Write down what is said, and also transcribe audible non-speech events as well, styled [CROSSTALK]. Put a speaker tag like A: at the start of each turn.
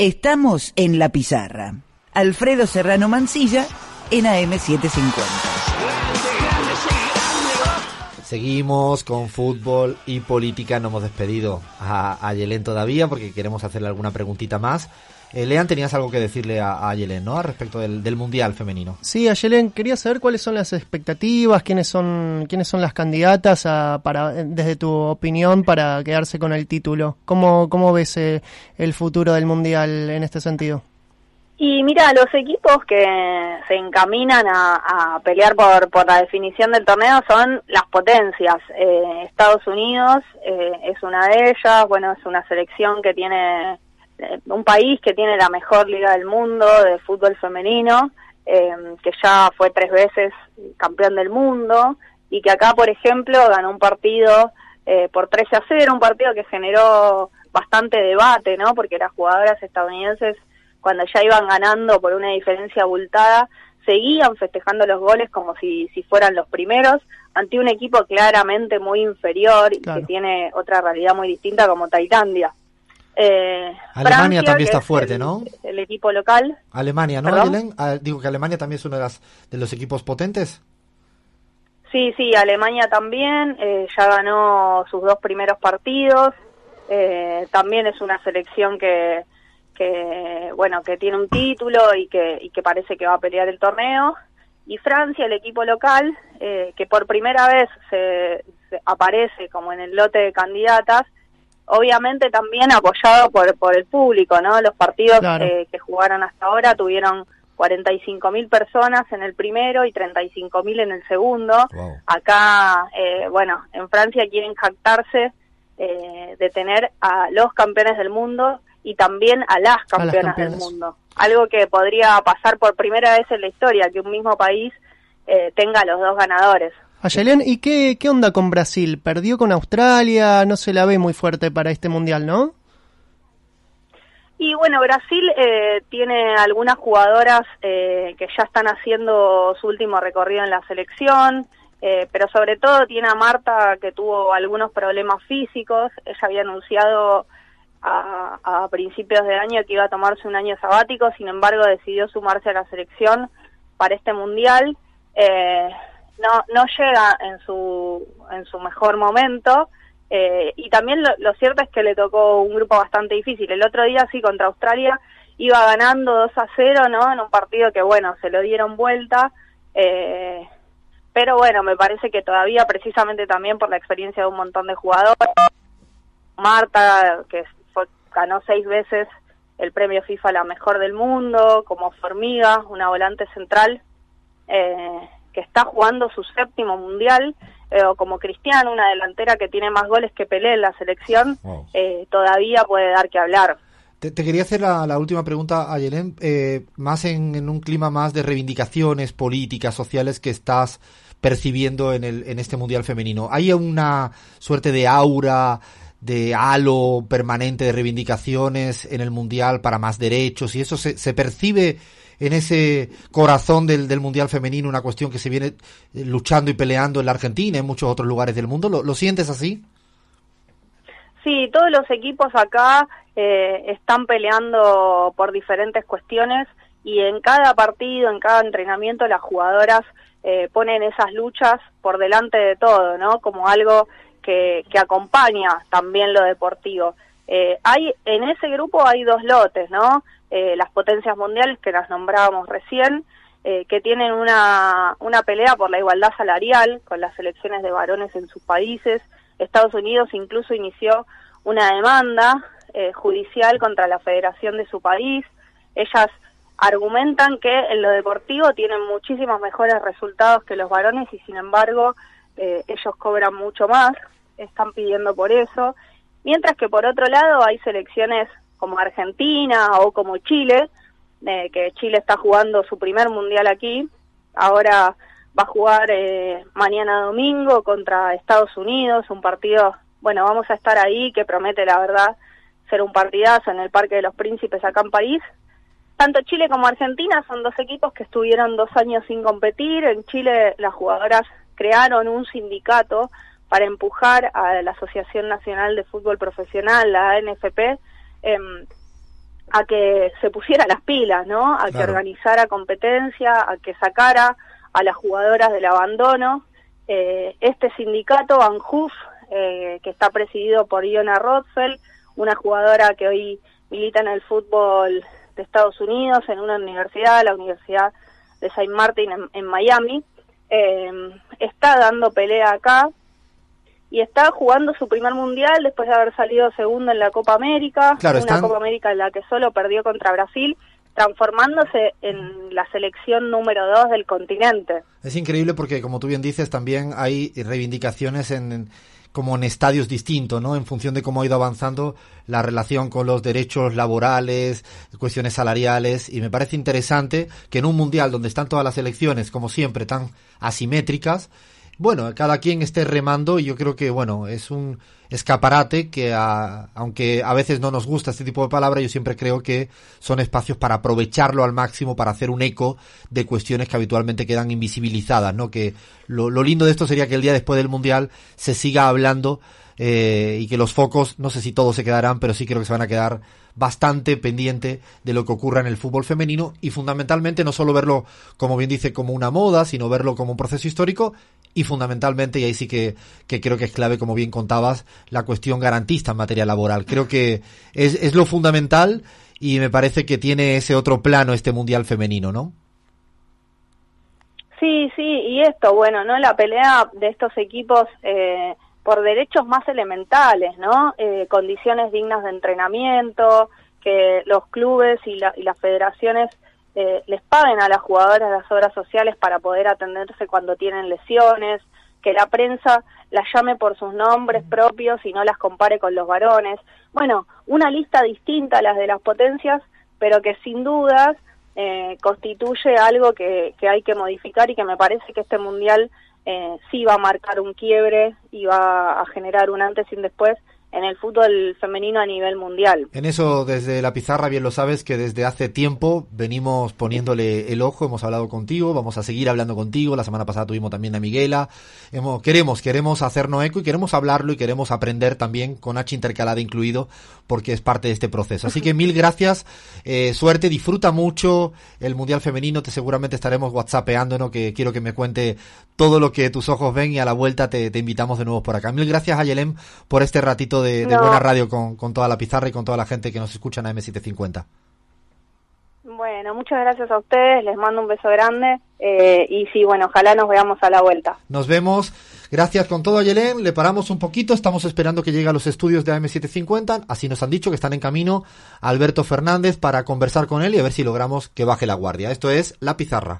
A: Estamos en la pizarra. Alfredo Serrano Mancilla en AM750.
B: Seguimos con fútbol y política. No hemos despedido a, a Yelén todavía porque queremos hacerle alguna preguntita más. Eh, Lean, tenías algo que decirle a, a Yelén, ¿no? Respecto del, del Mundial femenino.
C: Sí, a Yelén, quería saber cuáles son las expectativas, quiénes son, quiénes son las candidatas a, para, desde tu opinión para quedarse con el título. ¿Cómo, cómo ves eh, el futuro del Mundial en este sentido?
D: Y mira, los equipos que se encaminan a, pelear por, por la definición del torneo son las potencias. Eh, Estados Unidos eh, es una de ellas, bueno, es una selección que tiene eh, un país que tiene la mejor liga del mundo de fútbol femenino, eh, que ya fue tres veces campeón del mundo y que acá, por ejemplo, ganó un partido eh, por 13 a 0, un partido que generó bastante debate, ¿no? Porque las jugadoras estadounidenses cuando ya iban ganando por una diferencia abultada, seguían festejando los goles como si, si fueran los primeros, ante un equipo claramente muy inferior y
B: Claro.
D: que tiene otra realidad muy distinta como Tailandia. Eh,
B: Alemania
D: Francia,
B: también está
D: es
B: fuerte,
D: el-
B: ¿no?
D: El equipo local.
B: Alemania, ¿no. Ah, digo que Alemania también es uno de, las, de los equipos potentes.
D: Sí, sí, Alemania también, eh, ya ganó sus dos primeros partidos, eh, también es una selección que, que, bueno, que tiene un título y que, y que parece que va a pelear el torneo, y Francia, el equipo local, eh, que por primera vez se, se aparece como en el lote de candidatas, obviamente también apoyado por, por el público, ¿no? Los partidos
C: Claro.
D: eh, que jugaron hasta ahora tuvieron 45 mil personas en el primero y 35 mil en el segundo. Acá, eh, bueno, en Francia quieren jactarse eh, de tener a los campeones del mundo y también a las campeonas del mundo. Algo que podría pasar por primera vez en la historia, que un mismo país eh, tenga a los dos ganadores.
C: A Yelén, ¿y qué, qué onda con Brasil? ¿Perdió con Australia? No se la ve muy fuerte para este Mundial, ¿no?
D: Y bueno, Brasil eh, tiene algunas jugadoras eh, que ya están haciendo su último recorrido en la selección, eh, pero sobre todo tiene a Marta que tuvo algunos problemas físicos. Ella había anunciado a, a principios de año que iba a tomarse un año sabático, sin embargo decidió sumarse a la selección para este mundial. Eh, no, no llega en su, en su mejor momento. Eh, y también lo, lo cierto es que le tocó un grupo bastante difícil. El otro día sí contra Australia iba ganando 2 a 0, ¿no? En un partido que, bueno, se lo dieron vuelta. Eh, pero bueno, me parece que todavía, precisamente también por la experiencia de un montón de jugadores, Marta, que ganó seis veces el premio FIFA la mejor del mundo, como Formiga, una volante central, eh, que está jugando su séptimo mundial, eh, o como Cristiano, una delantera que tiene más goles que Pelé en la selección, eh, todavía puede dar que hablar.
B: Te, te quería hacer la, la última pregunta a Yelén, eh, más en, en un clima más de reivindicaciones políticas, sociales que estás percibiendo en, el, en este Mundial Femenino. ¿Hay una suerte de aura, de halo permanente de reivindicaciones en el Mundial para más derechos? ¿Y eso se, se percibe en ese corazón del, del Mundial Femenino, una cuestión que se viene eh, luchando y peleando en la Argentina y en muchos otros lugares del mundo? ¿Lo, sientes así?
D: Sí, todos los equipos acá eh, están peleando por diferentes cuestiones y en cada partido, en cada entrenamiento, las jugadoras eh, ponen esas luchas por delante de todo, ¿no? Como algo que, que acompaña también lo deportivo. Eh, hay en ese grupo hay dos lotes, ¿no? Eh, las potencias mundiales que las nombrábamos recién, eh, que tienen una, una pelea por la igualdad salarial con las elecciones de varones en sus países. Estados Unidos incluso inició una demanda eh, judicial contra la federación de su país. Ellas argumentan que en lo deportivo tienen muchísimos mejores resultados que los varones y sin embargo ellos cobran mucho más, están pidiendo por eso. Mientras que por otro lado hay selecciones como Argentina o como Chile, eh, que Chile está jugando su primer mundial aquí, ahora va a jugar eh, mañana domingo contra Estados Unidos, un partido, bueno, vamos a estar ahí, que promete la verdad ser un partidazo en el Parque de los Príncipes acá en París. Tanto Chile como Argentina son dos equipos que estuvieron dos años sin competir. En Chile las jugadoras crearon un sindicato para empujar a la Asociación Nacional de Fútbol Profesional, la ANFP, em, a que se pusiera las pilas, ¿no? A que organizara competencia, a que sacara a las jugadoras del abandono. Eh, este sindicato, ANJUF, eh, que está presidido por Iona Rothfeld, una jugadora que hoy milita en el fútbol de Estados Unidos, en una universidad, la Universidad de St. Martin en, Miami, eh, está dando pelea acá y está jugando su primer mundial después de haber salido segundo en la Copa América, una Copa América en la que solo perdió contra Brasil, transformándose en la selección número dos del continente.
B: Es increíble porque, como tú bien dices, también hay reivindicaciones en, como en estadios distintos, ¿no? En función de cómo ha ido avanzando la relación con los derechos laborales, cuestiones salariales, y me parece interesante que en un mundial donde están todas las elecciones, como siempre, tan asimétricas, bueno, cada quien esté remando y yo creo que, bueno, es un escaparate que, aunque a veces no nos gusta este tipo de palabras, yo siempre creo que son espacios para aprovecharlo al máximo, para hacer un eco de cuestiones que habitualmente quedan invisibilizadas, ¿no? Que lo, lo lindo de esto sería que el día después del Mundial se siga hablando eh, y que los focos, no sé si todos se quedarán, pero sí creo que se van a quedar bastante pendiente de lo que ocurra en el fútbol femenino y fundamentalmente no solo verlo, como bien dice, como una moda, sino verlo como un proceso histórico y fundamentalmente, y ahí sí que, que creo que es clave, como bien contabas, la cuestión garantista en materia laboral. Creo que es, es lo fundamental y me parece que tiene ese otro plano este Mundial femenino, ¿no?
D: Sí, sí, y esto, bueno, ¿no? La pelea de estos equipos eh, por derechos más elementales, ¿no? Eh, condiciones dignas de entrenamiento, que los clubes y, las federaciones eh, les paguen a las jugadoras las obras sociales para poder atenderse cuando tienen lesiones, que la prensa las llame por sus nombres propios y no las compare con los varones. Bueno, una lista distinta a las de las potencias, pero que sin dudas eh, constituye algo que, que hay que modificar y que me parece que este mundial eh, sí va a marcar un quiebre y va a generar un antes y un después en el fútbol femenino a nivel mundial.
B: En eso, desde la pizarra, bien lo sabes que desde hace tiempo venimos poniéndole el ojo, hemos hablado contigo, vamos a seguir hablando contigo. La semana pasada tuvimos también a Miguela. Hemos, queremos, queremos hacernos eco y queremos hablarlo y queremos aprender también con H intercalada incluido, porque es parte de este proceso. Así que [LAUGHS] mil gracias, eh, suerte, disfruta mucho el Mundial Femenino, te seguramente estaremos whatsappeando, ¿no? que quiero que me cuente todo lo que tus ojos ven y a la vuelta te, te invitamos de nuevo por acá. Mil gracias a Yelem por este ratito de, buena radio con, con, toda la pizarra y con toda la gente que nos escucha en M750.
D: Bueno, muchas gracias a ustedes, les mando un beso grande eh, y sí, bueno, ojalá nos veamos a la vuelta.
B: Nos vemos, gracias con todo Yelén, le paramos un poquito, estamos esperando que llegue a los estudios de AM750, así nos han dicho que están en camino Alberto Fernández para conversar con él y a ver si logramos que baje la guardia. Esto es La Pizarra.